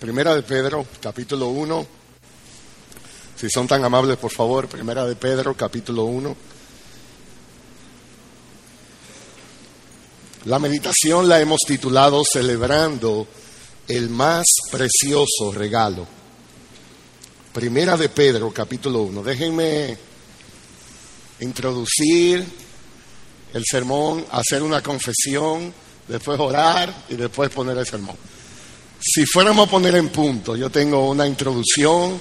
Primera de Pedro, capítulo 1. Si son tan amables, por favor, Primera de Pedro, capítulo 1. La meditación la hemos titulado Celebrando el más precioso regalo. Primera de Pedro, capítulo 1. Déjenme introducir el sermón, hacer una confesión, después orar y después poner el sermón. Si fuéramos a poner en punto, yo tengo una introducción,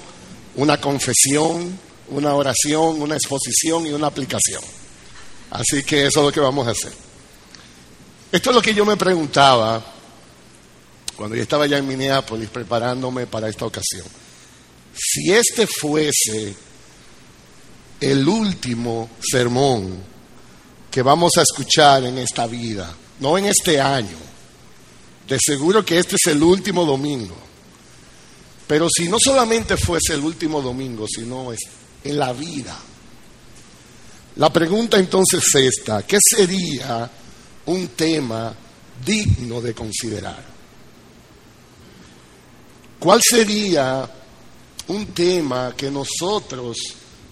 una confesión, una oración, una exposición y una aplicación. Así que eso es lo que vamos a hacer. Esto es lo que yo me preguntaba cuando yo estaba ya en Minneapolis preparándome para esta ocasión. Si este fuese el último sermón que vamos a escuchar en esta vida, no en este año, de seguro que este es el último domingo. Pero si no solamente fuese el último domingo, sino es en la vida. La pregunta entonces es esta, ¿qué sería un tema digno de considerar? ¿Cuál sería un tema que nosotros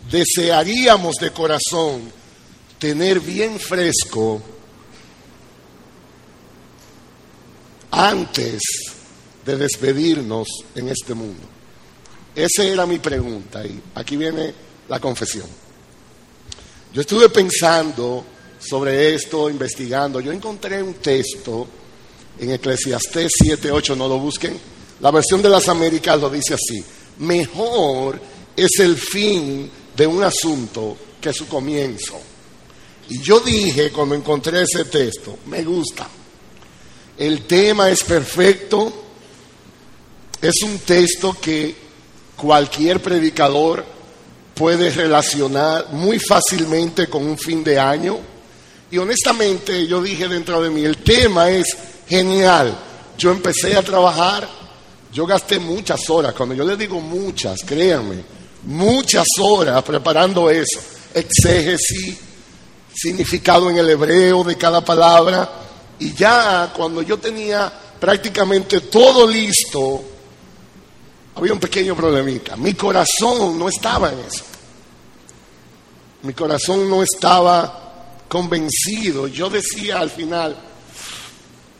desearíamos de corazón tener bien fresco antes de despedirnos en este mundo? Esa era mi pregunta y aquí viene la confesión. Yo estuve pensando sobre esto, investigando. Yo encontré un texto en Eclesiastés 7:8, no lo busquen. La versión de las Américas lo dice así: Mejor es el fin de un asunto que su comienzo. Y yo dije cuando encontré ese texto, me gusta. El tema es perfecto. Es un texto que cualquier predicador puede relacionar muy fácilmente con un fin de año. Y honestamente yo dije dentro de mí, el tema es genial. Yo empecé a trabajar, yo gasté muchas horas, cuando yo le digo muchas, créanme, muchas horas preparando eso, exégesis, significado en el hebreo de cada palabra, y ya cuando yo tenía prácticamente todo listo, había un pequeño problemita. Mi corazón no estaba en eso. Mi corazón no estaba convencido. Yo decía al final,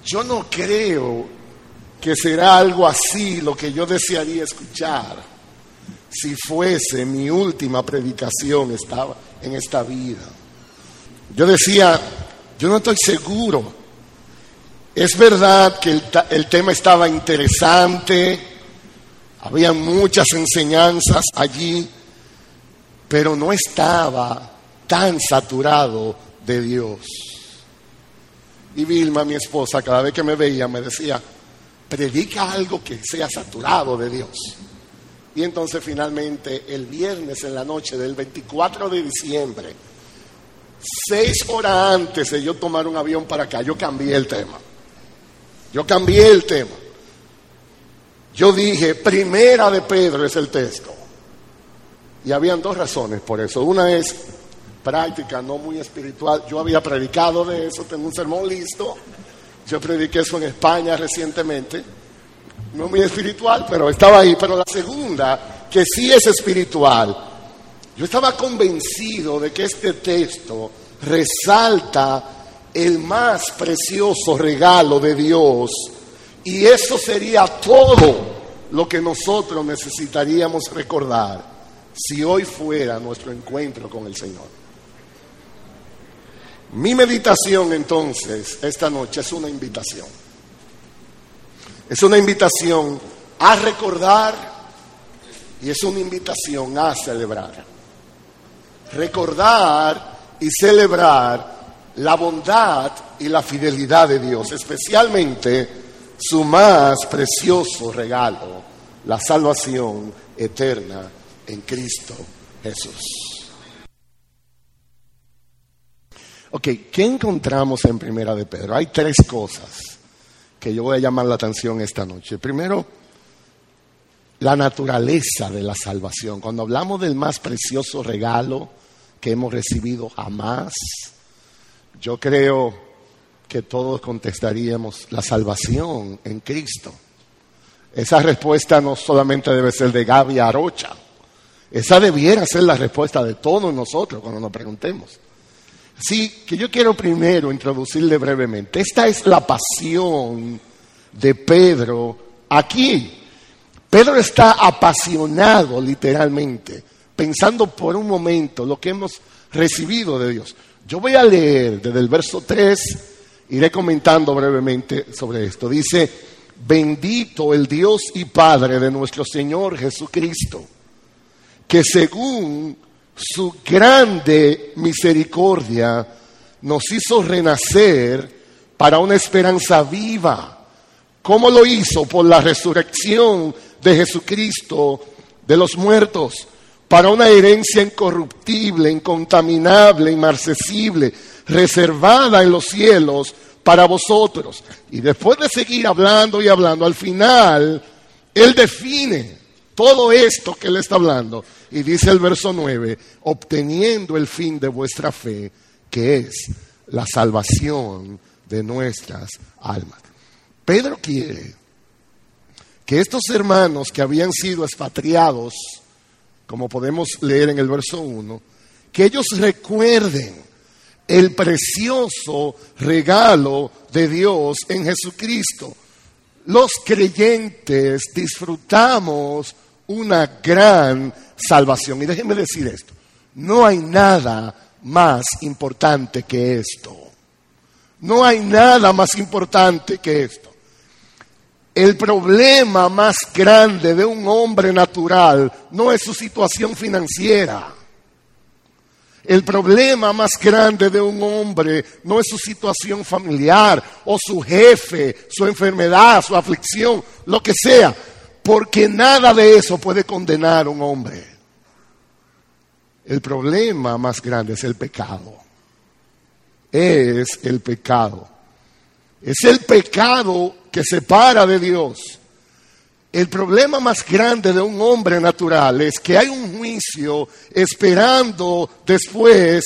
yo no creo que será algo así lo que yo desearía escuchar si fuese mi última predicación estaba en esta vida. Yo decía, yo no estoy seguro es verdad que el, tema estaba interesante, había muchas enseñanzas allí, pero no estaba tan saturado de Dios. Y Vilma, mi esposa, cada vez que me veía me decía, predica algo que sea saturado de Dios. Y entonces finalmente el viernes en la noche del 24 de diciembre, seis horas antes de yo tomar un avión para acá, yo cambié el tema. Yo cambié el tema. Yo dije, primera de Pedro es el texto. Y habían dos razones por eso. Una es práctica, no muy espiritual. Yo había predicado de eso, tengo un sermón listo. Yo prediqué eso en España recientemente. No muy espiritual, pero estaba ahí. Pero la segunda, que sí es espiritual. Yo estaba convencido de que este texto resalta el más precioso regalo de Dios y eso sería todo lo que nosotros necesitaríamos recordar si hoy fuera nuestro encuentro con el Señor. Mi meditación entonces esta noche es una invitación. Es una invitación a recordar y es una invitación a celebrar. Recordar y celebrar la bondad y la fidelidad de Dios, especialmente su más precioso regalo, la salvación eterna en Cristo Jesús. Ok, ¿qué encontramos en Primera de Pedro? Hay tres cosas que yo voy a llamar la atención esta noche. Primero, la naturaleza de la salvación. Cuando hablamos del más precioso regalo que hemos recibido jamás, yo creo que todos contestaríamos la salvación en Cristo. esa respuesta no solamente debe ser de Gaby Arocha, esa debiera ser la respuesta de todos nosotros cuando nos preguntemos. Sí, que yo quiero primero introducirle brevemente. Esta es la pasión de Pedro aquí. Pedro está apasionado literalmente, pensando por un momento lo que hemos recibido de Dios. Yo voy a leer desde el verso 3, iré comentando brevemente sobre esto. Dice, bendito el Dios y Padre de nuestro Señor Jesucristo, que según su grande misericordia nos hizo renacer para una esperanza viva. ¿Cómo lo hizo? Por la resurrección de Jesucristo de los muertos, para una herencia incorruptible, incontaminable, inmarcesible, reservada en los cielos para vosotros. Y después de seguir hablando y hablando, al final, Él define todo esto que Él está hablando y dice el verso 9, obteniendo el fin de vuestra fe, que es la salvación de nuestras almas. Pedro quiere que estos hermanos que habían sido expatriados, como podemos leer en el verso 1, que ellos recuerden el precioso regalo de Dios en Jesucristo. Los creyentes disfrutamos una gran salvación. Y déjenme decir esto, no hay nada más importante que esto. No hay nada más importante que esto. El problema más grande de un hombre natural no es su situación financiera. El problema más grande de un hombre no es su situación familiar o su jefe, su enfermedad, su aflicción, lo que sea porque nada de eso puede condenar a un hombre. El problema más grande es el pecado. Es el pecado. Es el pecado que separa de Dios. El problema más grande de un hombre natural es que hay un juicio esperando después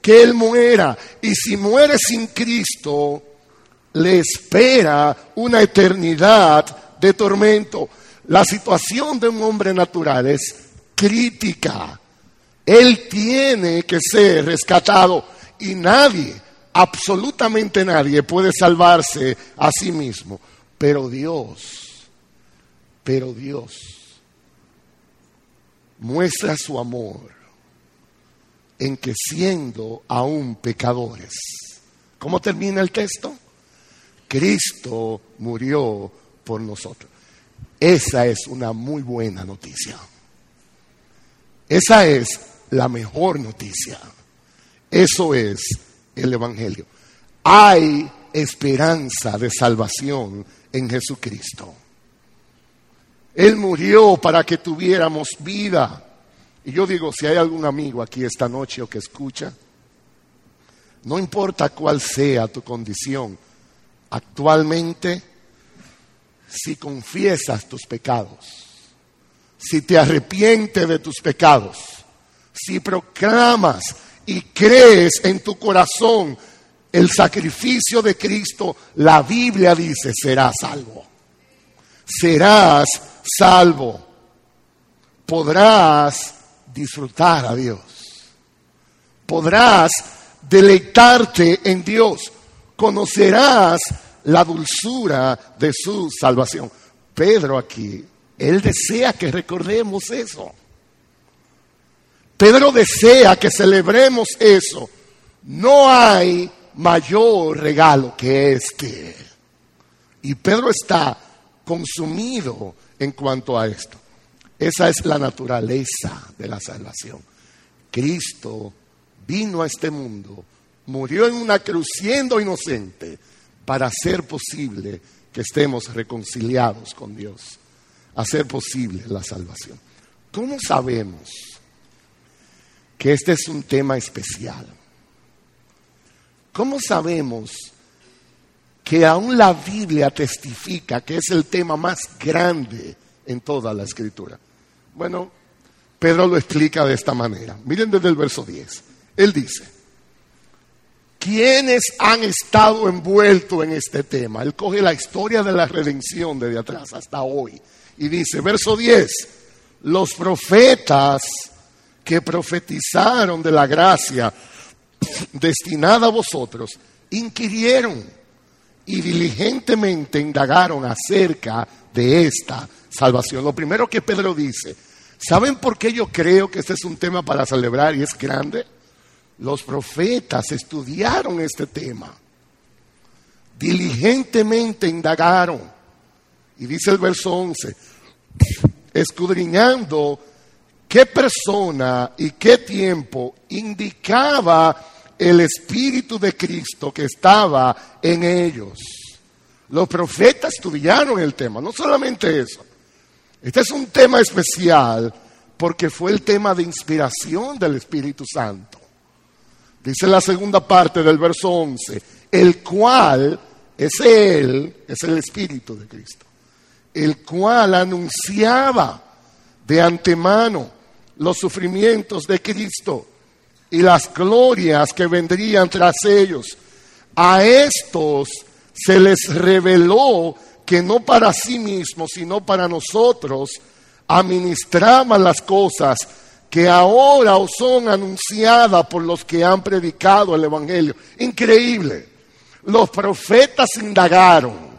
que él muera. Y si muere sin Cristo, le espera una eternidad de tormento. La situación de un hombre natural es crítica. Él tiene que ser rescatado y nadie, absolutamente nadie puede salvarse a sí mismo. Pero Dios, pero Dios muestra su amor en que siendo aún pecadores, ¿cómo termina el texto? Cristo murió por nosotros. Esa es una muy buena noticia. Esa es la mejor noticia. Eso es el Evangelio. Hay esperanza de salvación en Jesucristo. Él murió para que tuviéramos vida. Y yo digo, si hay algún amigo aquí esta noche o que escucha, no importa cuál sea tu condición, actualmente si confiesas tus pecados, si te arrepientes de tus pecados, si proclamas y crees en tu corazón el sacrificio de Cristo, la Biblia dice, serás salvo. Serás salvo. Podrás disfrutar a Dios. Podrás deleitarte en Dios. Conocerás la dulzura de su salvación. Pedro aquí, él desea que recordemos eso. Pedro desea que celebremos eso. No hay mayor regalo que este. Y Pedro está consumido en cuanto a esto. Esa es la naturaleza de la salvación. Cristo vino a este mundo, murió en una cruz siendo inocente para hacer posible que estemos reconciliados con Dios, hacer posible la salvación. ¿Cómo sabemos que este es un tema especial? ¿Cómo sabemos que aún la Biblia testifica que es el tema más grande en toda la escritura? Bueno, Pedro lo explica de esta manera. Miren desde el verso 10. Él dice, ¿Quiénes han estado envueltos en este tema? Él coge la historia de la redención desde atrás hasta hoy y dice, verso 10, los profetas que profetizaron de la gracia destinada a vosotros, inquirieron y diligentemente indagaron acerca de esta salvación. Lo primero que Pedro dice, ¿saben por qué yo creo que este es un tema para celebrar y es grande? Los profetas estudiaron este tema, diligentemente indagaron. Y dice el verso 11, escudriñando qué persona y qué tiempo indicaba el Espíritu de Cristo que estaba en ellos. Los profetas estudiaron el tema, no solamente eso. Este es un tema especial porque fue el tema de inspiración del Espíritu Santo. Dice la segunda parte del verso 11, el cual es Él, es el Espíritu de Cristo, el cual anunciaba de antemano los sufrimientos de Cristo y las glorias que vendrían tras ellos. A estos se les reveló que no para sí mismos, sino para nosotros, administraban las cosas que ahora os son anunciadas por los que han predicado el Evangelio. Increíble. Los profetas indagaron.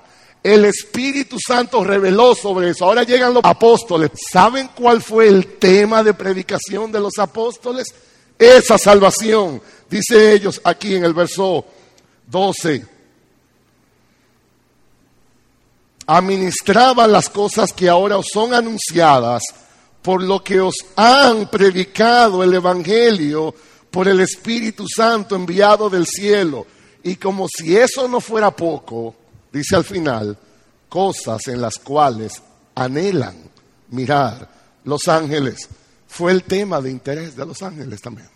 El Espíritu Santo reveló sobre eso. Ahora llegan los apóstoles. ¿Saben cuál fue el tema de predicación de los apóstoles? esa salvación. Dice ellos aquí en el verso 12. Administraban las cosas que ahora os son anunciadas por lo que os han predicado el Evangelio por el Espíritu Santo enviado del cielo. Y como si eso no fuera poco, dice al final, cosas en las cuales anhelan mirar los ángeles fue el tema de interés de los ángeles también.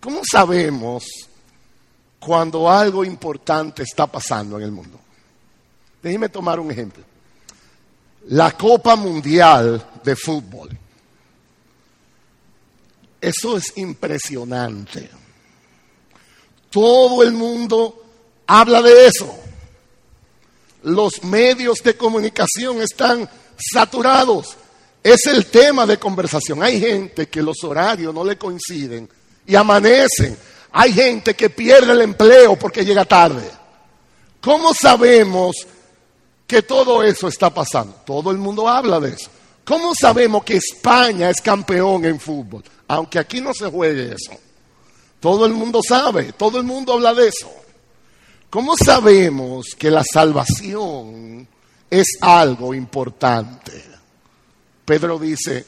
¿Cómo sabemos cuando algo importante está pasando en el mundo? Déjeme tomar un ejemplo. La Copa Mundial de Fútbol. Eso es impresionante. Todo el mundo habla de eso. Los medios de comunicación están saturados. Es el tema de conversación. Hay gente que los horarios no le coinciden y amanecen. Hay gente que pierde el empleo porque llega tarde. ¿Cómo sabemos que todo eso está pasando? Todo el mundo habla de eso. ¿Cómo sabemos que España es campeón en fútbol? Aunque aquí no se juegue eso. Todo el mundo sabe, todo el mundo habla de eso. ¿Cómo sabemos que la salvación es algo importante. Pedro dice,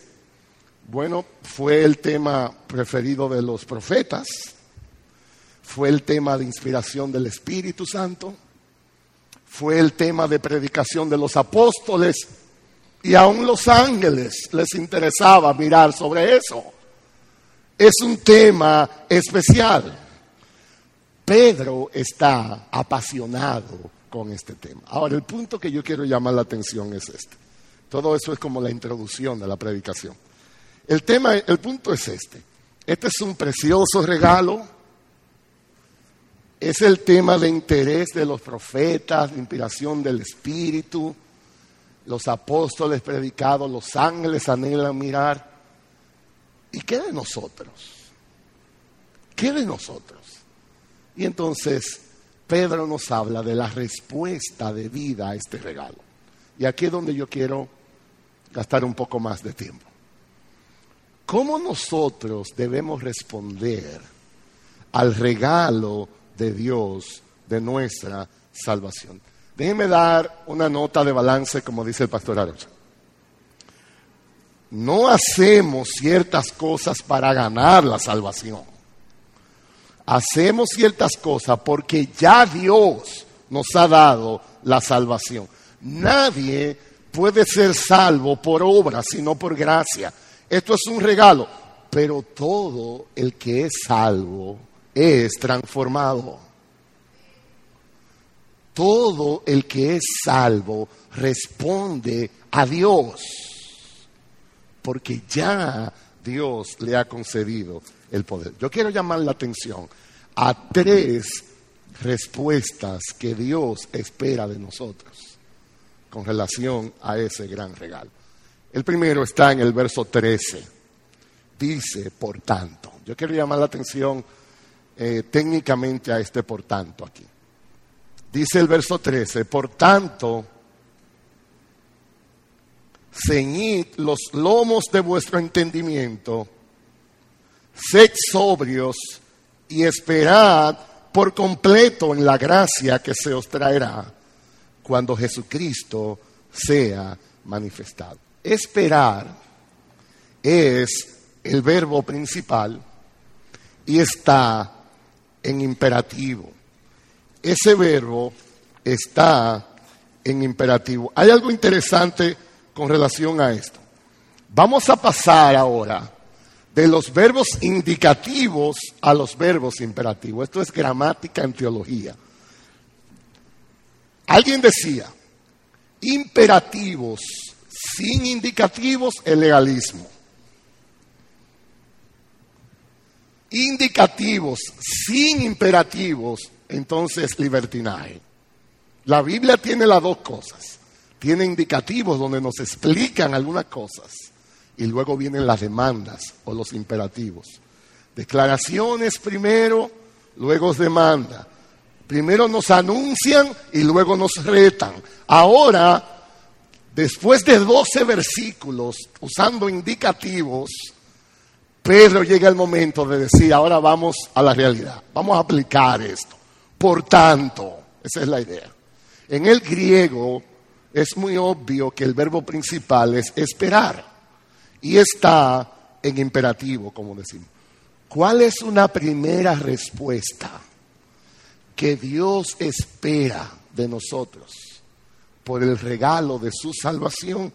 bueno, fue el tema preferido de los profetas, fue el tema de inspiración del Espíritu Santo, fue el tema de predicación de los apóstoles y aún los ángeles les interesaba mirar sobre eso. Es un tema especial. Pedro está apasionado con este tema. Ahora, el punto que yo quiero llamar la atención es este. Todo eso es como la introducción de la predicación. El tema, el punto es este. Este es un precioso regalo. Es el tema de interés de los profetas, de inspiración del Espíritu. Los apóstoles predicados, los ángeles anhelan mirar. ¿Y qué de nosotros? ¿Qué de nosotros? Y entonces Pedro nos habla de la respuesta de vida a este regalo. Y aquí es donde yo quiero gastar un poco más de tiempo. ¿Cómo nosotros debemos responder al regalo de Dios de nuestra salvación? Déjenme dar una nota de balance, como dice el pastor Arocha. No hacemos ciertas cosas para ganar la salvación hacemos ciertas cosas porque ya Dios nos ha dado la salvación. Nadie puede ser salvo por obra, sino por gracia. Esto es un regalo, pero todo el que es salvo es transformado. Todo el que es salvo responde a Dios, porque ya Dios le ha concedido el poder. Yo quiero llamar la atención a tres respuestas que Dios espera de nosotros con relación a ese gran regalo. El primero está en el verso 13. Dice, por tanto. Yo quiero llamar la atención eh, técnicamente a este por tanto aquí. Dice el verso 13, por tanto, ceñid los lomos de vuestro entendimiento, sed sobrios y esperad por completo en la gracia que se os traerá cuando Jesucristo sea manifestado. Esperar es el verbo principal y está en imperativo. Ese verbo está en imperativo. Hay algo interesante con relación a esto. Vamos a pasar ahora de los verbos indicativos a los verbos imperativos. Esto es gramática en teología. Alguien decía, imperativos sin indicativos, el legalismo. Indicativos sin imperativos, entonces libertinaje. La Biblia tiene las dos cosas. Tiene indicativos donde nos explican algunas cosas y luego vienen las demandas o los imperativos. Declaraciones primero, luego demanda. Primero nos anuncian y luego nos retan. Ahora, después de 12 versículos usando indicativos, Pedro llega el momento de decir, ahora vamos a la realidad, vamos a aplicar esto. Por tanto, esa es la idea. En el griego es muy obvio que el verbo principal es esperar y está en imperativo, como decimos. ¿Cuál es una primera respuesta que Dios espera de nosotros por el regalo de su salvación?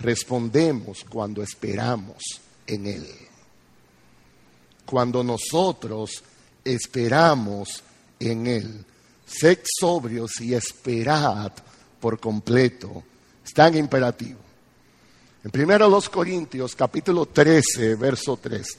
Respondemos cuando esperamos en Él. Cuando nosotros esperamos en Él. Sed sobrios y esperad por completo. Está en imperativo. En 1 Corintios, capítulo 13, verso 3,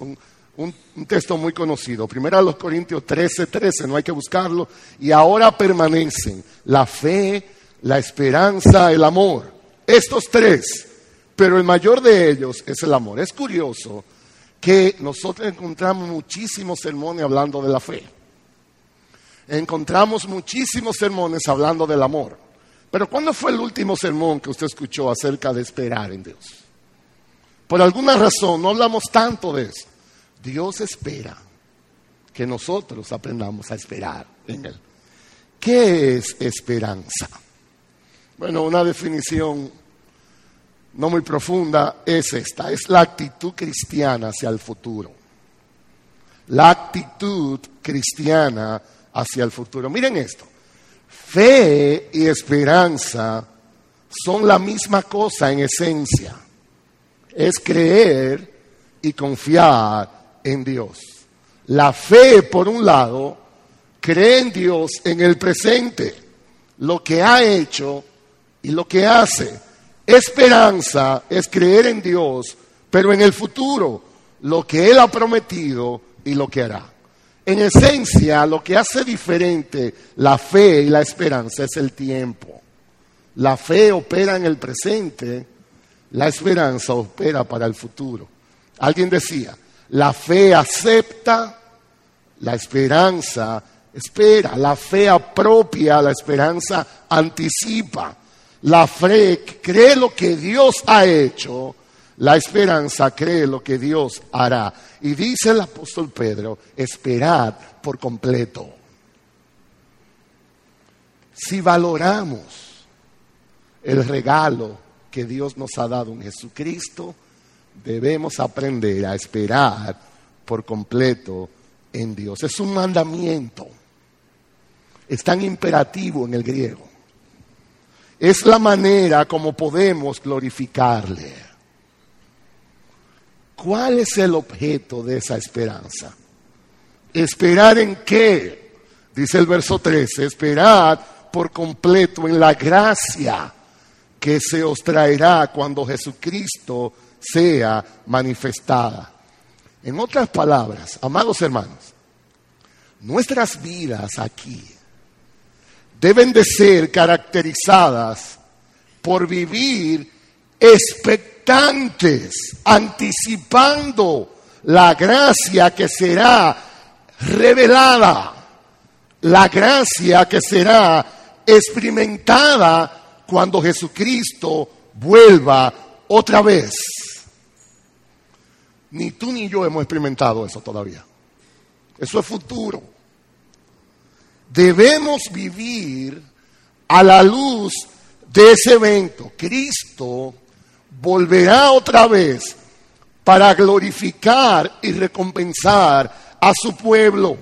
un, texto muy conocido. 1 Corintios 13, 13, no hay que buscarlo. Y ahora permanecen la fe, la esperanza, el amor. Estos tres, pero el mayor de ellos es el amor. Es curioso que nosotros encontramos muchísimos sermones hablando de la fe. Encontramos muchísimos sermones hablando del amor. Pero ¿cuándo fue el último sermón que usted escuchó acerca de esperar en Dios? Por alguna razón no hablamos tanto de eso. Dios espera que nosotros aprendamos a esperar en Él. ¿Qué es esperanza? Bueno, una definición no muy profunda es esta, es la actitud cristiana hacia el futuro. La actitud cristiana hacia el futuro. Miren esto, Fe y esperanza son la misma cosa en esencia. Es creer y confiar en Dios. La fe, por un lado, cree en Dios en el presente, lo que ha hecho y lo que hace. Esperanza es creer en Dios, pero en el futuro, lo que Él ha prometido y lo que hará. En esencia, lo que hace diferente la fe y la esperanza es el tiempo. La fe opera en el presente, la esperanza opera para el futuro. Alguien decía, la fe acepta, la esperanza espera, la fe apropia, la esperanza anticipa. La fe cree lo que Dios ha hecho, la esperanza cree lo que Dios hará. Y dice el apóstol Pedro, esperad por completo. Si valoramos el regalo que Dios nos ha dado en Jesucristo, debemos aprender a esperar por completo en Dios. Es un mandamiento. Es tan imperativo en el griego. Es la manera como podemos glorificarle. ¿Cuál es el objeto de esa esperanza? ¿Esperar en qué? Dice el verso 13, esperar por completo en la gracia que se os traerá cuando Jesucristo sea manifestada. En otras palabras, amados hermanos, nuestras vidas aquí deben de ser caracterizadas por vivir anticipando la gracia que será revelada, la gracia que será experimentada cuando Jesucristo vuelva otra vez. Ni tú ni yo hemos experimentado eso todavía. Eso es futuro. Debemos vivir a la luz de ese evento. Cristo volverá otra vez para glorificar y recompensar a su pueblo.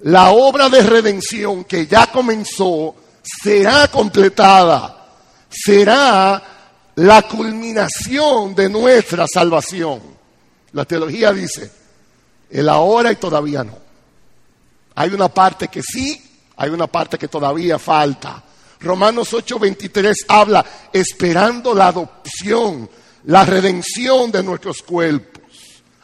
La obra de redención que ya comenzó será completada, será la culminación de nuestra salvación. La teología dice, el ahora y todavía no. Hay una parte que sí, hay una parte que todavía falta. Romanos 8:23 habla esperando la adopción, la redención de nuestros cuerpos.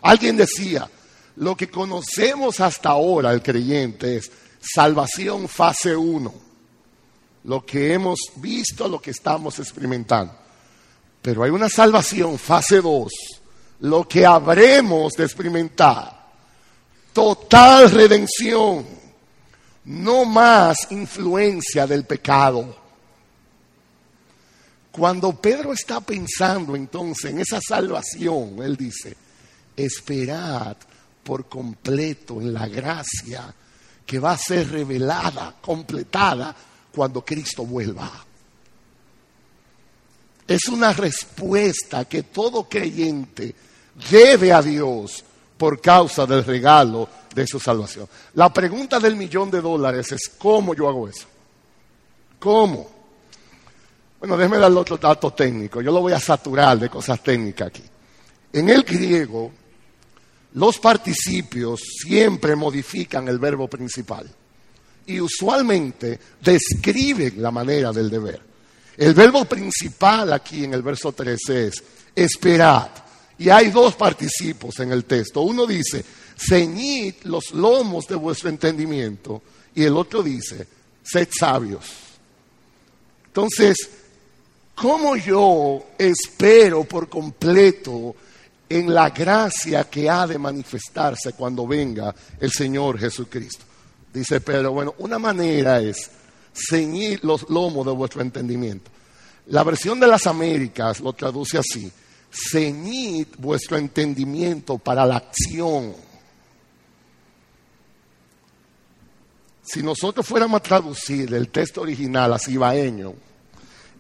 Alguien decía, lo que conocemos hasta ahora, el creyente, es salvación fase 1. Lo que hemos visto, lo que estamos experimentando. Pero hay una salvación fase 2, lo que habremos de experimentar. Total redención no más influencia del pecado. Cuando Pedro está pensando entonces en esa salvación, él dice, esperad por completo en la gracia que va a ser revelada, completada, cuando Cristo vuelva. Es una respuesta que todo creyente debe a Dios por causa del regalo de su salvación. La pregunta del millón de dólares es, ¿cómo yo hago eso? ¿Cómo? Bueno, déjeme darle otro dato técnico. Yo lo voy a saturar de cosas técnicas aquí. En el griego, los participios siempre modifican el verbo principal y usualmente describen la manera del deber. El verbo principal aquí en el verso 13 es esperad. Y hay dos participos en el texto. Uno dice, ceñid los lomos de vuestro entendimiento. Y el otro dice, sed sabios. Entonces, ¿cómo yo espero por completo en la gracia que ha de manifestarse cuando venga el Señor Jesucristo? Dice Pedro, bueno, una manera es ceñir los lomos de vuestro entendimiento. La versión de las Américas lo traduce así, ceñid vuestro entendimiento para la acción Si nosotros fuéramos a traducir el texto original a cibaeño,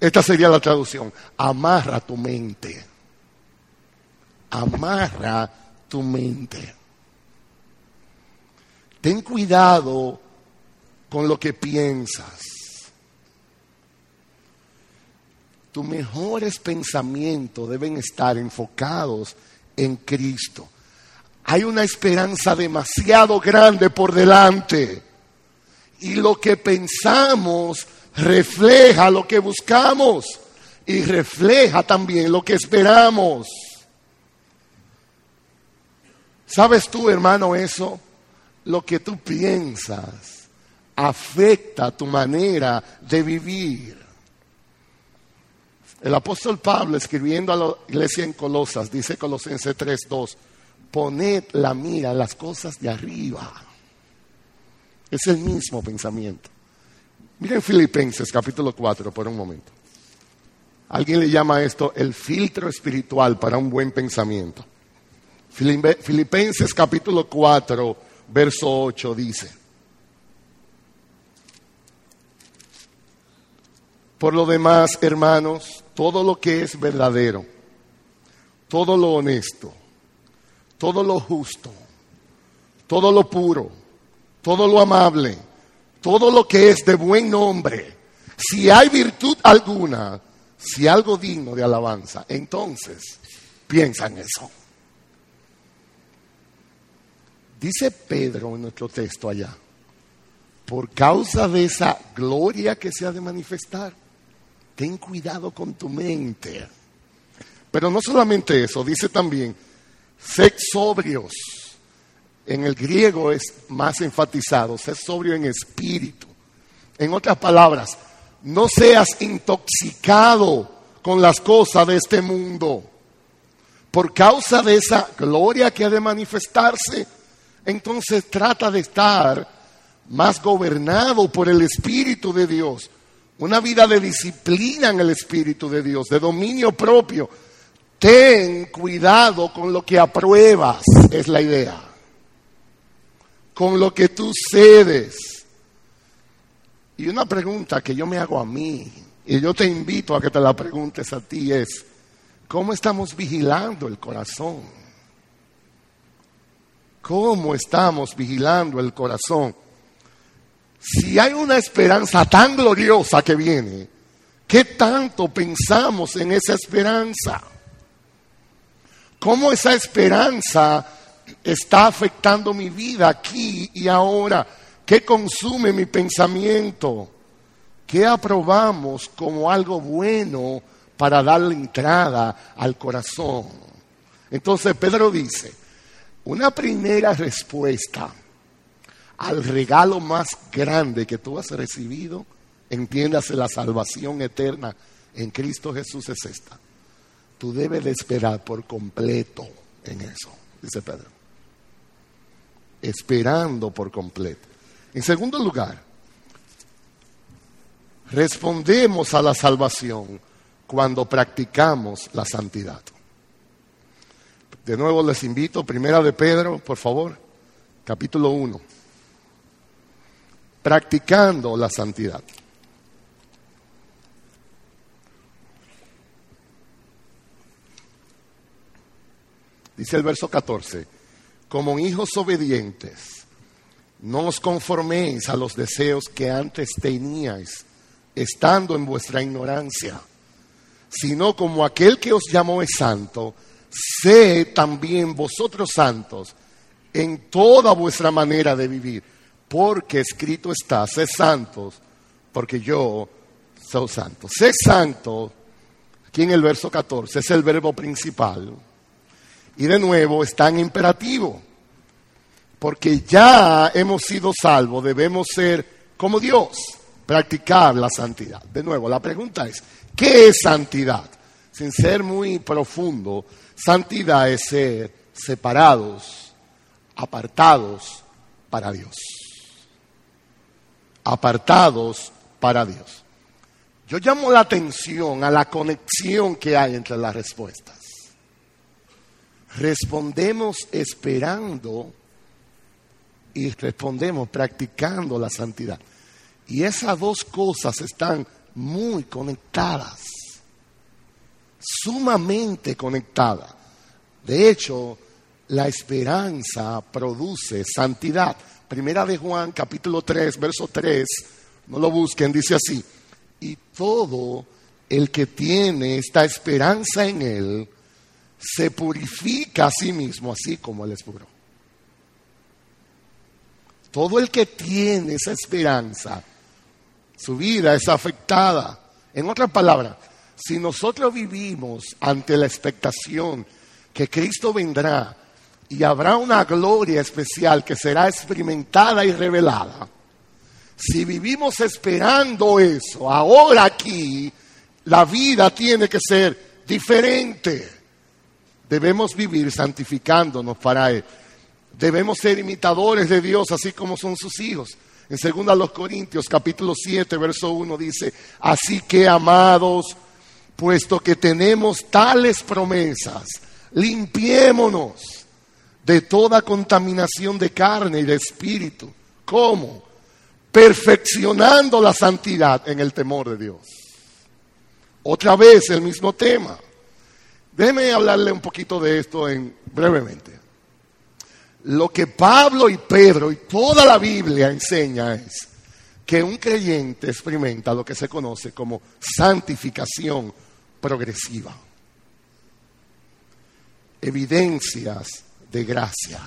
esta sería la traducción. Amarra tu mente. Amarra tu mente. Ten cuidado con lo que piensas. Tus mejores pensamientos deben estar enfocados en Cristo. Hay una esperanza demasiado grande por delante y lo que pensamos refleja lo que buscamos y refleja también lo que esperamos. ¿Sabes tú, hermano, eso? Lo que tú piensas afecta tu manera de vivir. El apóstol Pablo, escribiendo a la iglesia en Colosas, dice Colosenses 3:2, poned la mira en las cosas de arriba es el mismo pensamiento. Miren Filipenses capítulo 4 por un momento. Alguien le llama esto el filtro espiritual para un buen pensamiento. Filipenses capítulo 4, verso 8 dice, Por lo demás, hermanos, todo lo que es verdadero, todo lo honesto, todo lo justo, todo lo puro, todo lo amable, todo lo que es de buen nombre, si hay virtud alguna, si algo digno de alabanza, entonces piensa en eso. Dice Pedro en nuestro texto allá, por causa de esa gloria que se ha de manifestar, ten cuidado con tu mente. Pero no solamente eso, dice también, sed sobrios en el griego es más enfatizado, ser sobrio en espíritu. En otras palabras, no seas intoxicado con las cosas de este mundo. Por causa de esa gloria que ha de manifestarse, entonces trata de estar más gobernado por el Espíritu de Dios. Una vida de disciplina en el Espíritu de Dios, de dominio propio. Ten cuidado con lo que apruebas, es la idea. Con lo que tú cedes. Y una pregunta que yo me hago a mí, y yo te invito a que te la preguntes a ti, es, ¿cómo estamos vigilando el corazón? ¿Cómo estamos vigilando el corazón? Si hay una esperanza tan gloriosa que viene, ¿qué tanto pensamos en esa esperanza? ¿Cómo esa esperanza está afectando mi vida aquí y ahora? ¿Qué consume mi pensamiento? ¿Qué aprobamos como algo bueno para darle entrada al corazón? Entonces Pedro dice, una primera respuesta al regalo más grande que tú has recibido, entiéndase la salvación eterna en Cristo Jesús es esta. Tú debes de esperar por completo en eso, dice Pedro. Esperando por completo. En segundo lugar, Respondemos a la salvación cuando practicamos la santidad. De nuevo les invito, primera de Pedro, por favor, capítulo 1. Practicando la santidad. Dice el verso 14, como hijos obedientes, no os conforméis a los deseos que antes teníais estando en vuestra ignorancia, sino como aquel que os llamó es santo, sé también vosotros santos en toda vuestra manera de vivir, porque escrito está, sé santos, porque yo soy santo. Sé santo, aquí en el verso 14, es el verbo principal, y de nuevo está en imperativo, porque ya hemos sido salvos, debemos ser como Dios practicar la santidad. De nuevo, la pregunta es, ¿qué es santidad? Sin ser muy profundo, santidad es ser separados, apartados para Dios. Apartados para Dios. Yo llamo la atención a la conexión que hay entre las respuestas. Respondemos esperando y respondemos practicando la santidad. Y esas dos cosas están muy conectadas, sumamente conectadas. De hecho, la esperanza produce santidad. Primera de Juan, capítulo 3, verso 3, no lo busquen, dice así, y todo el que tiene esta esperanza en él, se purifica a sí mismo, así como él es puro. Todo el que tiene esa esperanza su vida es afectada. En otras palabras, si nosotros vivimos ante la expectación que Cristo vendrá y habrá una gloria especial que será experimentada y revelada, si vivimos esperando eso, ahora aquí, la vida tiene que ser diferente. Debemos vivir santificándonos para Él. Debemos ser imitadores de Dios así como son sus hijos. En 2 los Corintios capítulo 7 verso 1 dice, así que amados, puesto que tenemos tales promesas, limpiémonos de toda contaminación de carne y de espíritu. ¿Cómo? Perfeccionando la santidad en el temor de Dios. Otra vez el mismo tema. Déjeme hablarle un poquito de esto en, brevemente. Lo que Pablo y Pedro y toda la Biblia enseña es que un creyente experimenta lo que se conoce como santificación progresiva. Evidencias de gracia.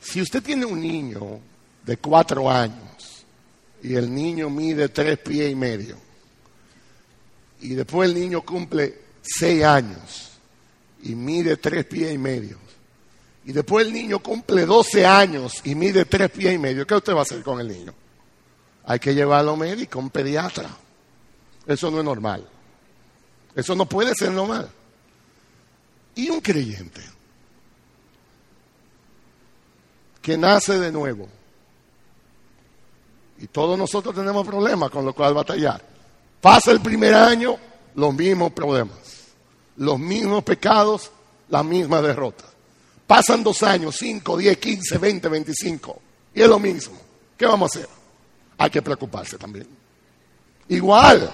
Si usted tiene un niño de cuatro años y el niño mide tres pies y medio y después el niño cumple seis años y mide tres pies y medio y después el niño cumple 12 años y mide 3 pies y medio, ¿qué usted va a hacer con el niño? Hay que llevarlo a médico, a un pediatra. Eso no es normal. Eso no puede ser normal. Y un creyente que nace de nuevo. Y todos nosotros tenemos problemas con lo cual batallar. Pasa el primer año, los mismos problemas. Los mismos pecados, la misma derrota. Pasan dos años, cinco, diez, quince, veinte, veinticinco. Y es lo mismo. ¿Qué vamos a hacer? Hay que preocuparse también. Igual.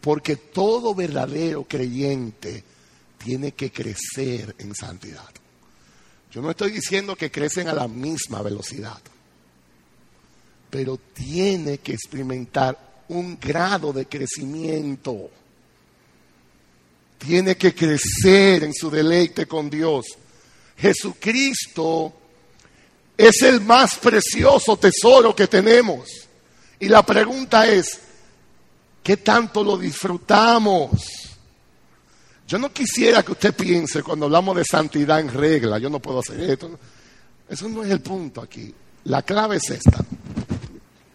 Porque todo verdadero creyente tiene que crecer en santidad. Yo no estoy diciendo que crecen a la misma velocidad, pero tiene que experimentar un grado de crecimiento. Tiene que crecer en su deleite con Dios. Jesucristo es el más precioso tesoro que tenemos. Y la pregunta es, ¿qué tanto lo disfrutamos? Yo no quisiera que usted piense cuando hablamos de santidad en regla, yo no puedo hacer esto. Eso no es el punto aquí. La clave es esta.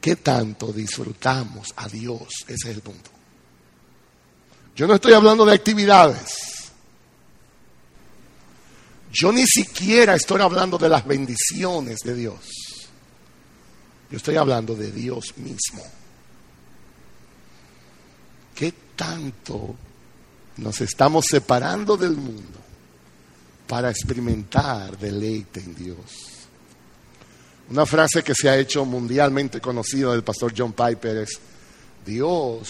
¿Qué tanto disfrutamos a Dios? Ese es el punto. Yo no estoy hablando de actividades. Yo ni siquiera estoy hablando de las bendiciones de Dios. Yo estoy hablando de Dios mismo. ¿Qué tanto nos estamos separando del mundo para experimentar deleite en Dios? Una frase que se ha hecho mundialmente conocida del pastor John Piper es, Dios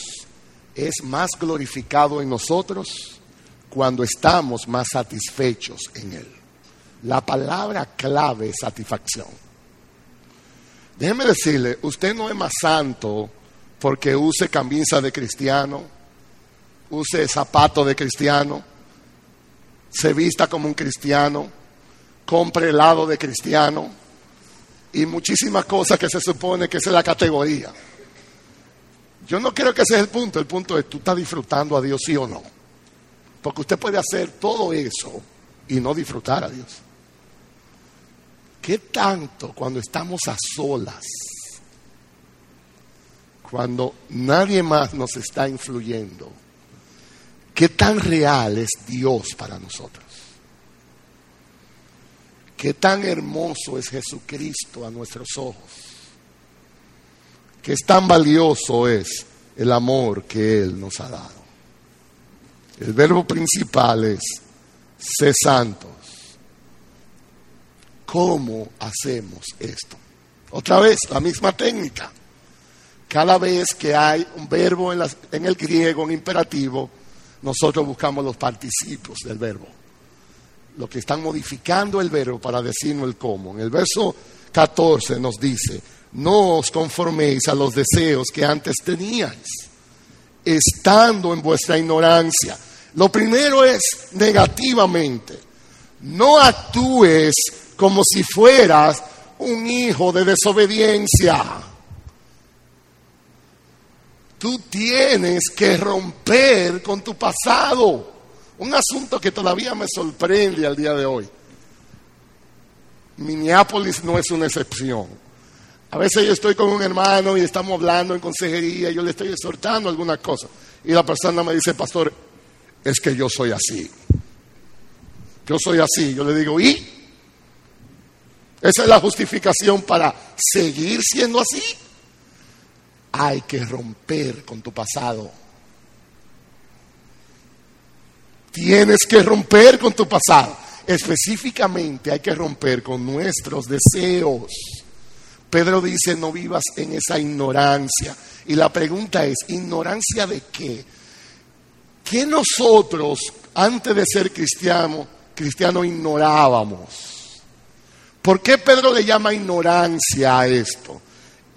es más glorificado en nosotros cuando estamos más satisfechos en Él. La palabra clave es satisfacción. Déjeme decirle, usted no es más santo porque use camisa de cristiano, use zapato de cristiano, se vista como un cristiano, compre helado de cristiano y muchísimas cosas que se supone que es la categoría. Yo no creo que ese es el punto, el punto es, ¿tú estás disfrutando a Dios sí o no? Porque usted puede hacer todo eso y no disfrutar a Dios. ¿Qué tanto cuando estamos a solas, cuando nadie más nos está influyendo, qué tan real es Dios para nosotros? ¿Qué tan hermoso es Jesucristo a nuestros ojos? ¿Qué tan valioso es el amor que Él nos ha dado? El verbo principal es, sé santos. ¿Cómo hacemos esto? Otra vez, la misma técnica. Cada vez que hay un verbo en, en el griego, un imperativo, nosotros buscamos los participios del verbo. Lo que están modificando el verbo para decirnos el cómo. En el verso 14 nos dice, no os conforméis a los deseos que antes teníais, estando en vuestra ignorancia lo primero es negativamente. No actúes como si fueras un hijo de desobediencia. Tú tienes que romper con tu pasado. Un asunto que todavía me sorprende al día de hoy. Minneapolis no es una excepción. A veces yo estoy con un hermano y estamos hablando en consejería, yo le estoy exhortando alguna cosa. Y la persona me dice, pastor, es que yo soy así. Yo soy así. Yo le digo, ¿y? Esa es la justificación para seguir siendo así. Hay que romper con tu pasado. Tienes que romper con tu pasado. Específicamente hay que romper con nuestros deseos. Pedro dice, no vivas en esa ignorancia. Y la pregunta es, ¿ignorancia de qué? ¿Qué nosotros, antes de ser cristianos, cristianos ignorábamos? ¿Por qué Pedro le llama ignorancia a esto?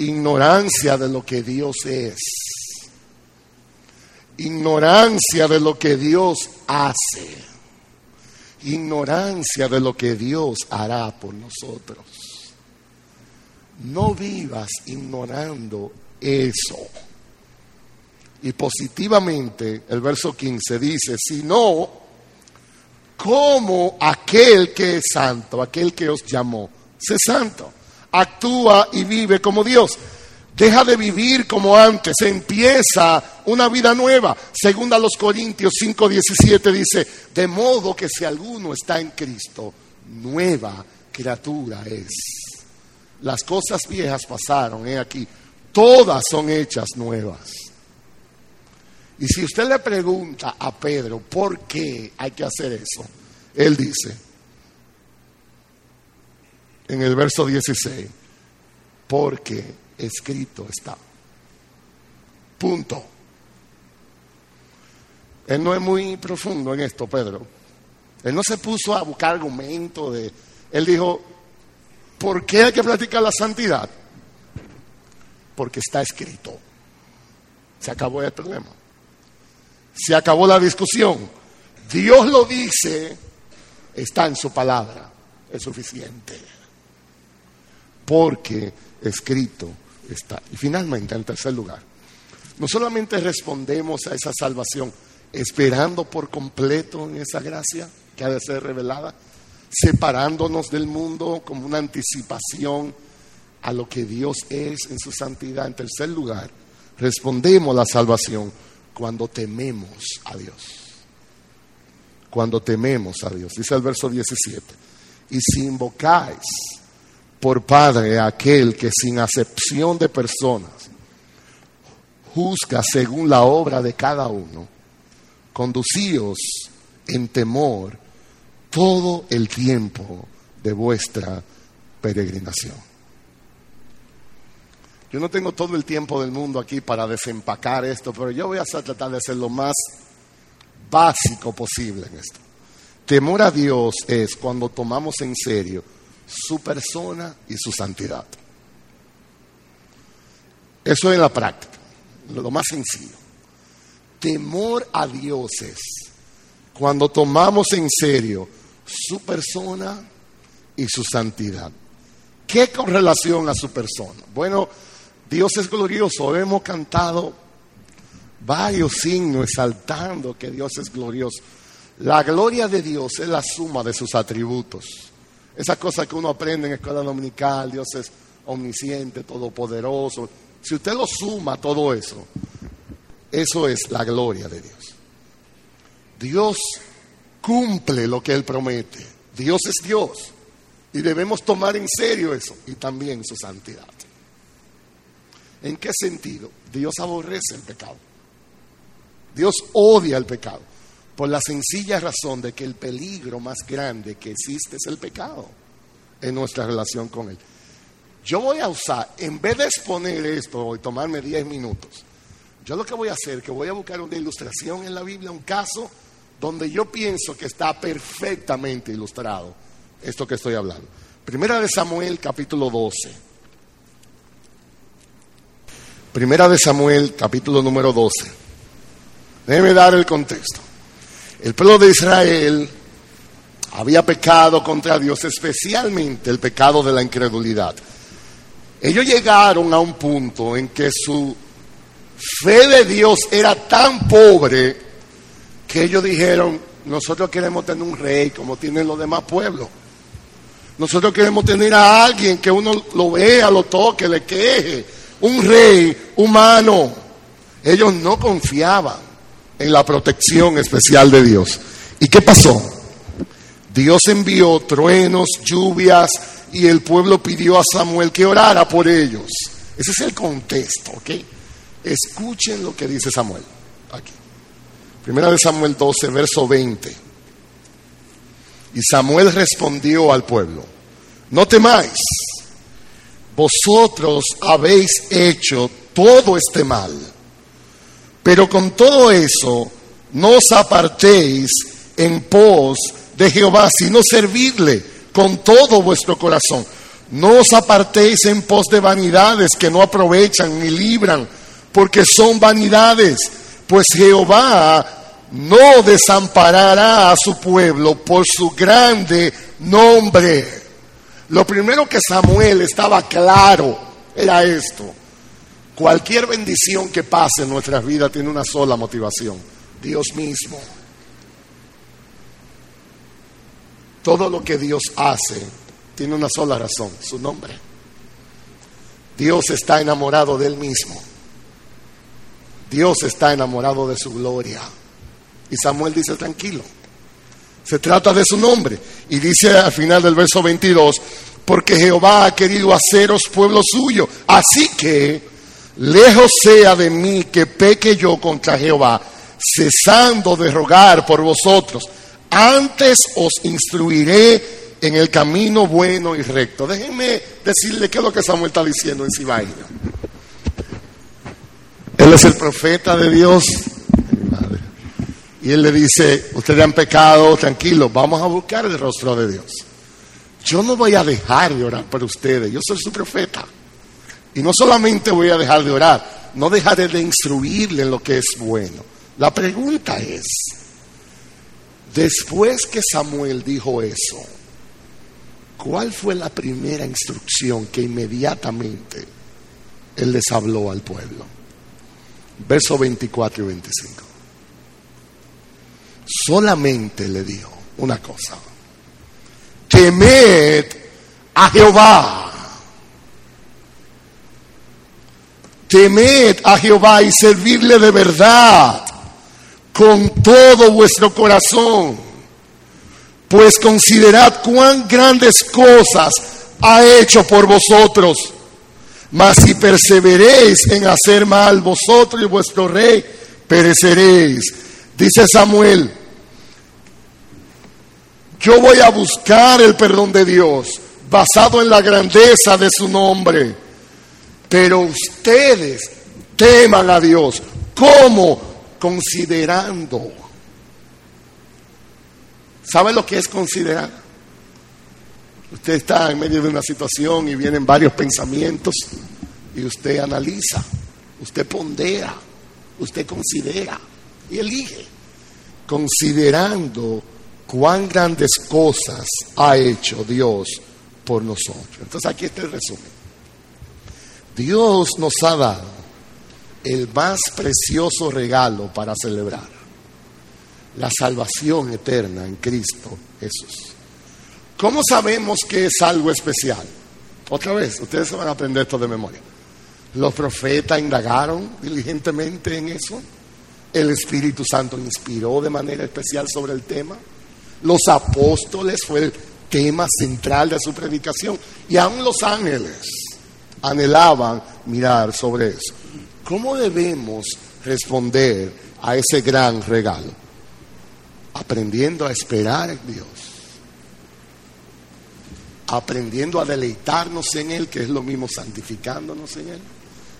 Ignorancia de lo que Dios es. Ignorancia de lo que Dios hace. Ignorancia de lo que Dios hará por nosotros. No vivas ignorando eso. Y positivamente, el verso 15 dice, si no, como aquel que es santo, aquel que os llamó. Sé santo. Actúa y vive como Dios. Deja de vivir como antes, empieza una vida nueva. Según a los Corintios 5:17 dice, de modo que si alguno está en Cristo, nueva criatura es. Las cosas viejas pasaron, he aquí, todas son hechas nuevas. Y si usted le pregunta a Pedro por qué hay que hacer eso, él dice, en el verso 16, porque escrito está. Punto. Él no es muy profundo en esto, Pedro. Él no se puso a buscar argumentos. Él dijo, ¿por qué hay que platicar la santidad? Porque está escrito. Se acabó el problema. Se acabó la discusión. Dios lo dice, está en su palabra. Es suficiente. Porque escrito está. Y finalmente, en tercer lugar, no solamente respondemos a esa salvación esperando por completo en esa gracia que ha de ser revelada, separándonos del mundo como una anticipación a lo que Dios es en su santidad. En tercer lugar, respondemos a la salvación cuando tememos a Dios. Cuando tememos a Dios. Dice el verso 17. Y si invocáis por Padre aquel que sin acepción de personas juzga según la obra de cada uno, conducíos en temor todo el tiempo de vuestra peregrinación. Yo no tengo todo el tiempo del mundo aquí para desempacar esto, pero yo voy a tratar de ser lo más básico posible en esto. Temor a Dios es cuando tomamos en serio su persona y su santidad. Eso es la práctica, lo más sencillo. Temor a Dios es cuando tomamos en serio su persona y su santidad. ¿Qué con relación a su persona? Bueno, Dios es glorioso. Hemos cantado varios signos exaltando que Dios es glorioso. La gloria de Dios es la suma de sus atributos. Esa cosa que uno aprende en escuela dominical, Dios es omnisciente, todopoderoso. Si usted lo suma todo eso, eso es la gloria de Dios. Dios cumple lo que Él promete. Dios es Dios. Y debemos tomar en serio eso y también su santidad. ¿En qué sentido? Dios aborrece el pecado. Dios odia el pecado. Por la sencilla razón de que el peligro más grande que existe es el pecado en nuestra relación con Él. Yo voy a usar, en vez de exponer esto y tomarme 10 minutos, yo lo que voy a hacer es que voy a buscar una ilustración en la Biblia, un caso donde yo pienso que está perfectamente ilustrado esto que estoy hablando. Primera de Samuel, capítulo 12. Primera de Samuel, capítulo número 12. Déjeme dar el contexto. El pueblo de Israel había pecado contra Dios, especialmente el pecado de la incredulidad. Ellos llegaron a un punto en que su fe de Dios era tan pobre que ellos dijeron, nosotros queremos tener un rey como tienen los demás pueblos. Nosotros queremos tener a alguien que uno lo vea, lo toque, le queje. Un rey humano. Ellos no confiaban en la protección especial de Dios. ¿Y qué pasó? Dios envió truenos, lluvias y el pueblo pidió a Samuel que orara por ellos. Ese es el contexto, ¿ok? Escuchen lo que dice Samuel aquí. Primera de Samuel 12, verso 20. Y Samuel respondió al pueblo, no temáis, vosotros habéis hecho todo este mal pero con todo eso, no os apartéis en pos de Jehová, sino servidle con todo vuestro corazón. No os apartéis en pos de vanidades que no aprovechan ni libran, porque son vanidades, pues Jehová no desamparará a su pueblo por su grande nombre. Lo primero que Samuel estaba claro era esto. Cualquier bendición que pase en nuestras vidas tiene una sola motivación, Dios mismo. Todo lo que Dios hace tiene una sola razón, su nombre. Dios está enamorado de Él mismo. Dios está enamorado de su gloria. Y Samuel dice, tranquilo, se trata de su nombre. Y dice al final del verso 22, porque Jehová ha querido haceros pueblo suyo. Así que, lejos sea de mí que peque yo contra Jehová, cesando de rogar por vosotros. Antes os instruiré en el camino bueno y recto. Déjenme decirle qué es lo que Samuel está diciendo en Sibaí. Él es el profeta de Dios. Y él le dice, ustedes han pecado, tranquilo, vamos a buscar el rostro de Dios. Yo no voy a dejar de orar por ustedes, yo soy su profeta. Y no solamente voy a dejar de orar, no dejaré de instruirle en lo que es bueno. La pregunta es, después que Samuel dijo eso, ¿cuál fue la primera instrucción que inmediatamente él les habló al pueblo? Verso 24 y 25. Solamente le dijo una cosa. Temed a Jehová. Temed a Jehová y servirle de verdad con todo vuestro corazón. Pues considerad cuán grandes cosas ha hecho por vosotros mas si perseveréis en hacer mal vosotros y vuestro rey, pereceréis. Dice Samuel, yo voy a buscar el perdón de Dios basado en la grandeza de su nombre. Pero ustedes teman a Dios. ¿Cómo? Considerando. ¿Saben lo que es considerar? Usted está en medio de una situación y vienen varios pensamientos y usted analiza, usted pondera, usted considera y elige, considerando cuán grandes cosas ha hecho Dios por nosotros. Entonces aquí está el resumen. Dios nos ha dado el más precioso regalo para celebrar, la salvación eterna en Cristo Jesús. ¿Cómo sabemos que es algo especial? Otra vez, ustedes se van a aprender esto de memoria. Los profetas indagaron diligentemente en eso. El Espíritu Santo inspiró de manera especial sobre el tema. Los apóstoles fue el tema central de su predicación. Y aún los ángeles anhelaban mirar sobre eso. ¿Cómo debemos responder a ese gran regalo? Aprendiendo a esperar en Dios aprendiendo a deleitarnos en Él, que es lo mismo santificándonos en Él,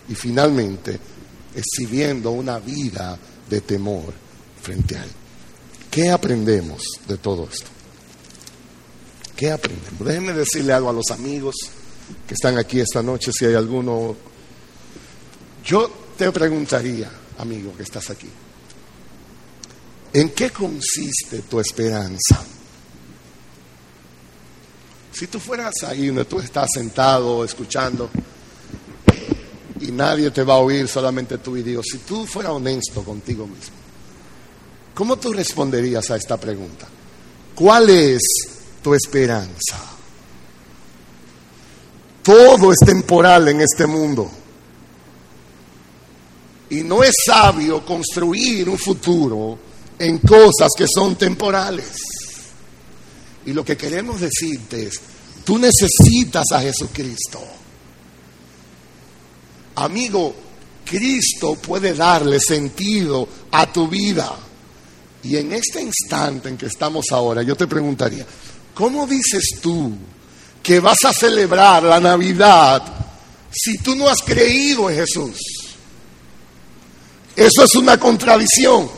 y finalmente exhibiendo una vida de temor frente a Él. ¿Qué aprendemos de todo esto? ¿Qué aprendemos? Déjenme decirle algo a los amigos que están aquí esta noche, si hay alguno. Yo te preguntaría, amigo que estás aquí, ¿en qué consiste tu esperanza? Si tú fueras ahí donde tú estás sentado escuchando y nadie te va a oír, solamente tú y Dios, si tú fueras honesto contigo mismo, ¿cómo tú responderías a esta pregunta? ¿Cuál es tu esperanza? Todo es temporal en este mundo. Y no es sabio construir un futuro en cosas que son temporales. Y lo que queremos decirte es, tú necesitas a Jesucristo. Amigo, Cristo puede darle sentido a tu vida. Y en este instante en que estamos ahora, yo te preguntaría, ¿cómo dices tú que vas a celebrar la Navidad si tú no has creído en Jesús? Eso es una contradicción.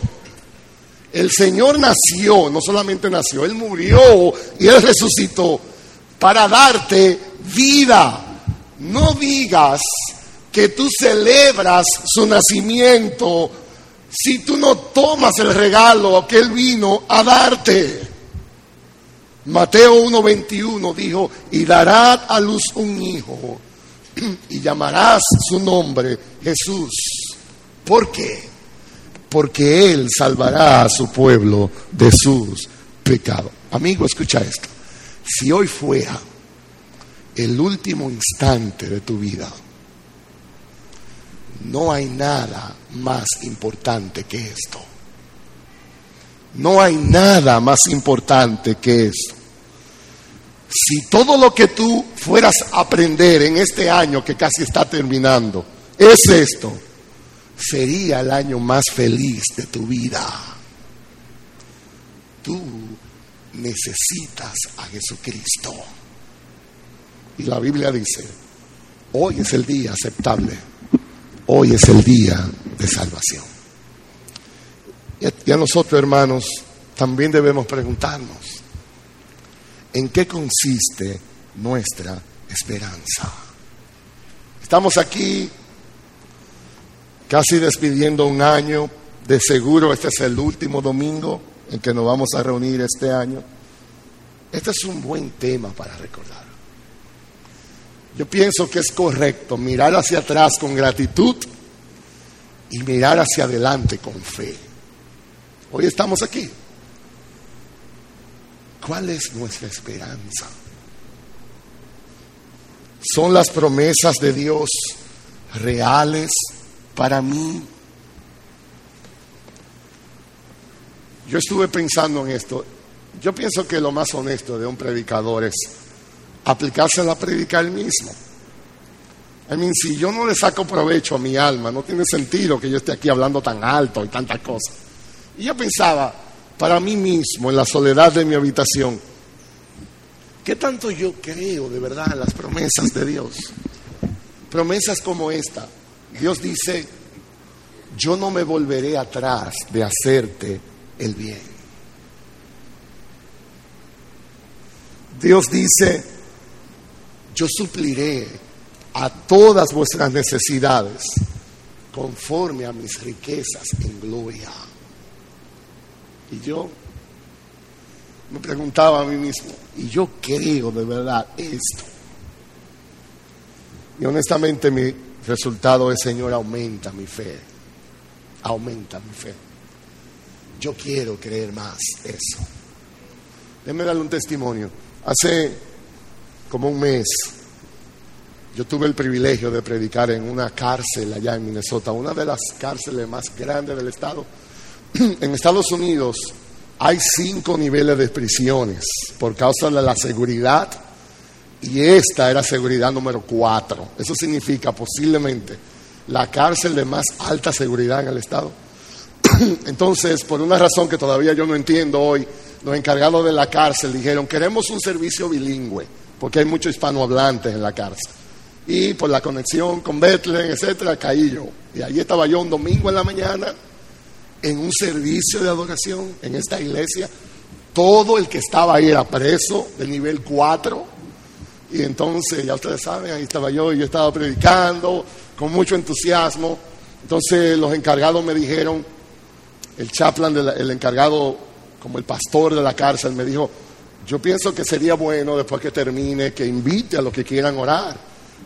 El Señor nació, no solamente nació, Él murió y Él resucitó para darte vida. No digas que tú celebras su nacimiento si tú no tomas el regalo que Él vino a darte. Mateo 1:21 dijo, y dará a luz un hijo y llamarás su nombre Jesús. ¿Por qué? porque Él salvará a su pueblo de sus pecados. Amigo, escucha esto. Si hoy fuera el último instante de tu vida, no hay nada más importante que esto. No hay nada más importante que esto. Si todo lo que tú fueras a aprender en este año que casi está terminando es esto, sería el año más feliz de tu vida. Tú necesitas a Jesucristo. Y la Biblia dice, hoy es el día aceptable, hoy es el día de salvación. Y a nosotros, hermanos, también debemos preguntarnos, ¿en qué consiste nuestra esperanza? Estamos aquí casi despidiendo un año, de seguro este es el último domingo en que nos vamos a reunir este año. Este es un buen tema para recordar. Yo pienso que es correcto mirar hacia atrás con gratitud y mirar hacia adelante con fe. Hoy estamos aquí. ¿Cuál es nuestra esperanza? ¿Son las promesas de Dios reales para mí? Yo estuve pensando en esto. Yo pienso que lo más honesto de un predicador es aplicársela a predicar él mismo. I mean, si yo no le saco provecho a mi alma, no tiene sentido que yo esté aquí hablando tan alto y tantas cosas. Y yo pensaba, para mí mismo, en la soledad de mi habitación, ¿qué tanto yo creo de verdad en las promesas de Dios? Promesas como esta. Dios dice, yo no me volveré atrás de hacerte el bien. Dios dice, yo supliré a todas vuestras necesidades conforme a mis riquezas en gloria. Y yo me preguntaba a mí mismo, y yo creo de verdad esto. Y honestamente mi resultado es, Señor, aumenta mi fe, aumenta mi fe. Yo quiero creer más eso. Déjeme darle un testimonio. Hace como un mes yo tuve el privilegio de predicar en una cárcel allá en Minnesota, una de las cárceles más grandes del estado. En Estados Unidos hay cinco niveles de prisiones por causa de la seguridad y esta era seguridad número cuatro. Eso significa posiblemente la cárcel de más alta seguridad en el estado. Entonces, por una razón que todavía yo no entiendo hoy, los encargados de la cárcel dijeron, queremos un servicio bilingüe, porque hay muchos hispanohablantes en la cárcel. Y por la conexión con Bethlehem, etcétera, caí yo. Y allí estaba yo un domingo en la mañana en un servicio de adoración en esta iglesia. Todo el que estaba ahí era preso de nivel 4. Y entonces, ya ustedes saben, ahí estaba yo y yo estaba predicando con mucho entusiasmo. Entonces los encargados me dijeron, el chaplain, el encargado como el pastor de la cárcel, me dijo, yo pienso que sería bueno después que termine que invite a los que quieran orar.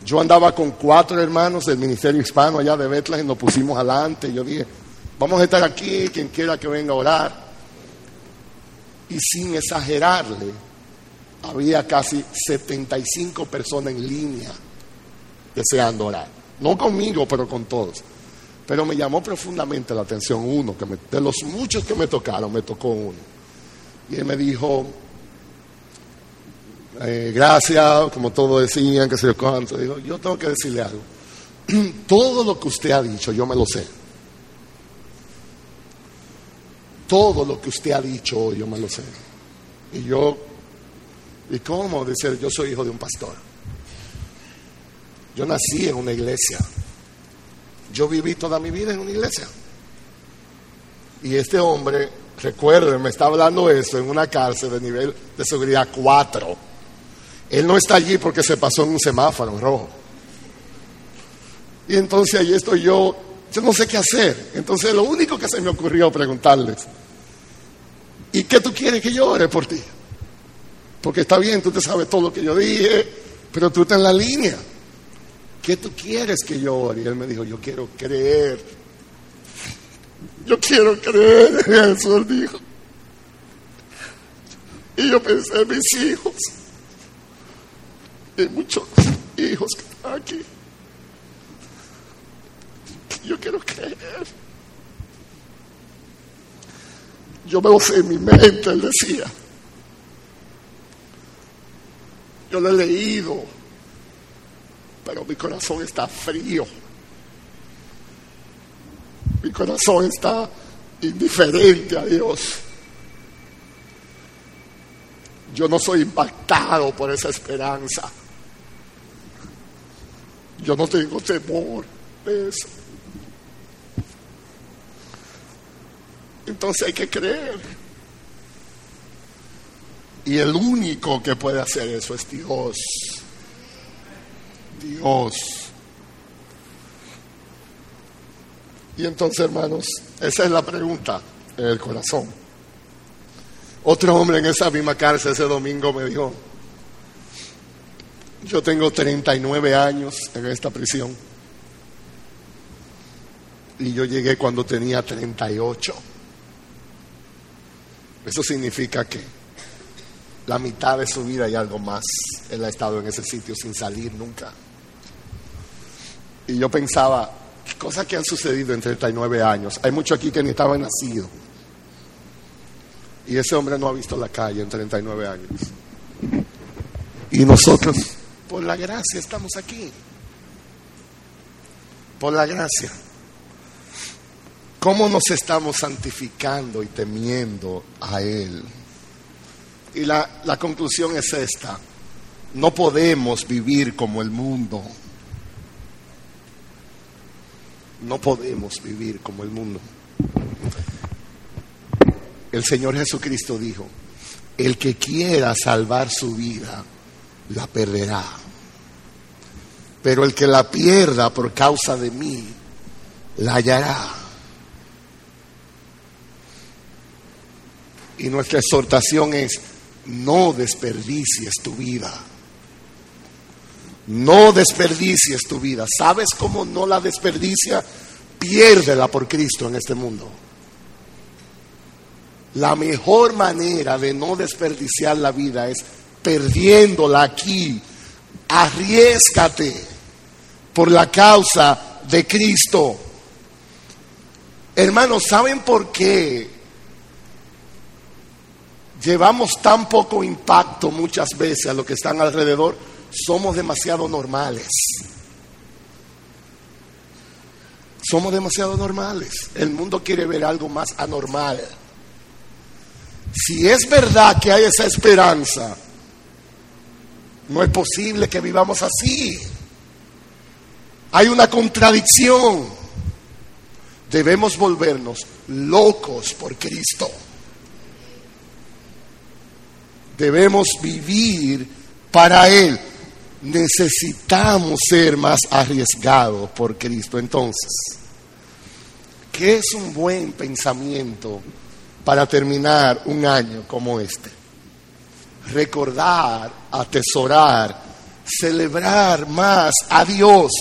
Yo andaba con cuatro hermanos del Ministerio Hispano allá de Bethlehem y nos pusimos adelante. Yo dije, vamos a estar aquí, quien quiera que venga a orar. Y sin exagerarle, había casi 75 personas en línea deseando orar. No conmigo, pero con todos. Pero me llamó profundamente la atención uno, de los muchos que me tocaron, me tocó uno. Y él me dijo, eh, gracias, como todos decían, que se yo cuánto. Digo, yo tengo que decirle algo. Todo lo que usted ha dicho, yo me lo sé. Todo lo que usted ha dicho hoy, yo me lo sé. Y yo, ¿y cómo? Decir, yo soy hijo de un pastor. Yo nací en una iglesia. Yo viví toda mi vida en una iglesia. Y este hombre, recuerden, me está hablando eso en una cárcel de nivel de seguridad 4. Él no está allí porque se pasó en un semáforo rojo. Y entonces allí estoy yo, no sé qué hacer. Entonces lo único que se me ocurrió preguntarles, ¿y qué tú quieres que yo ore por ti? Porque está bien, tú te sabes todo lo que yo dije, pero tú estás en la línea. ¿qué tú quieres que yo ore? Y él me dijo, yo quiero creer. Yo quiero creer en eso, él dijo. Y yo pensé, mis hijos, y muchos hijos que están aquí. Yo quiero creer. Yo veo en mi mente, él decía. Yo lo he leído, pero mi corazón está frío. Mi corazón está indiferente a Dios. Yo no soy impactado por esa esperanza. Yo no tengo temor de eso. Entonces hay que creer. Y el único que puede hacer eso es Dios. Dios. Y entonces, hermanos, esa es la pregunta en el corazón. Otro hombre en esa misma cárcel ese domingo me dijo, yo tengo 39 años en esta prisión y yo llegué cuando tenía 38. Eso significa que la mitad de su vida y algo más, él ha estado en ese sitio sin salir nunca. Y yo pensaba, cosas que han sucedido en 39 años. Hay muchos aquí que ni estaban nacidos. Y ese hombre no ha visto la calle en 39 años. Y nosotros, por la gracia, estamos aquí. Por la gracia. ¿Cómo nos estamos santificando y temiendo a Él? Y la, la conclusión es esta. No podemos vivir como el mundo. No podemos vivir como el mundo. El Señor Jesucristo dijo, el que quiera salvar su vida, la perderá. Pero el que la pierda por causa de mí, la hallará. Y nuestra exhortación es, no desperdicies tu vida. No desperdicies tu vida. ¿Sabes cómo no la desperdicia? Piérdela por Cristo en este mundo. La mejor manera de no desperdiciar la vida es perdiéndola aquí. Arriesgate por la causa de Cristo. Hermanos, ¿saben por qué llevamos tan poco impacto muchas veces a lo que están alrededor? Somos demasiado normales. Somos demasiado normales. El mundo quiere ver algo más anormal. Si es verdad que hay esa esperanza, no es posible que vivamos así. Hay una contradicción. Debemos volvernos locos por Cristo. Debemos vivir para Él. Necesitamos ser más arriesgados por Cristo. Entonces, ¿qué es un buen pensamiento? para terminar un año como este. Recordar, atesorar, celebrar más a Dios,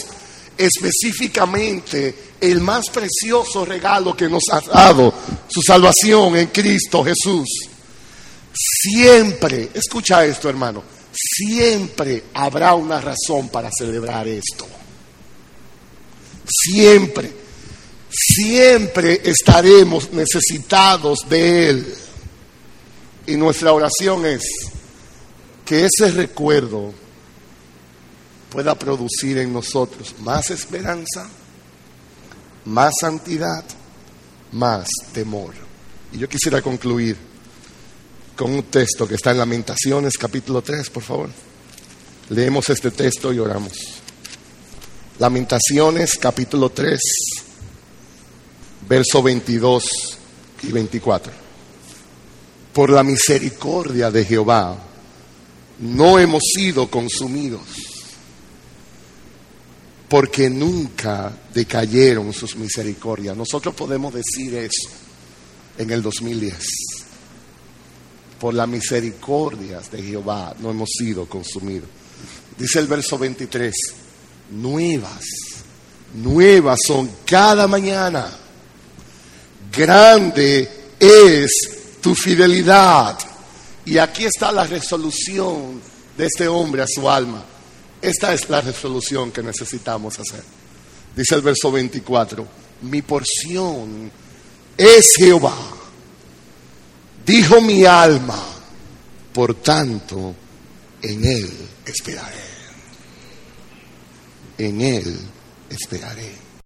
específicamente el más precioso regalo que nos ha dado, su salvación en Cristo Jesús. Siempre, escucha esto hermano, siempre habrá una razón para celebrar esto. Siempre siempre estaremos necesitados de Él. Y nuestra oración es que ese recuerdo pueda producir en nosotros más esperanza, más santidad, más temor. Y yo quisiera concluir con un texto que está en Lamentaciones capítulo 3, por favor. Leemos este texto y oramos. Lamentaciones capítulo 3 verso 22 y 24. Por la misericordia de Jehová no hemos sido consumidos, porque nunca decayeron sus misericordias. Nosotros podemos decir eso en el 2010. Por la misericordia de Jehová no hemos sido consumidos. Dice el verso 23, nuevas, nuevas son cada mañana grande es tu fidelidad. Y aquí está la resolución de este hombre a su alma. Esta es la resolución que necesitamos hacer. Dice el verso 24, mi porción es Jehová. Dijo mi alma, por tanto, en él esperaré. En él esperaré.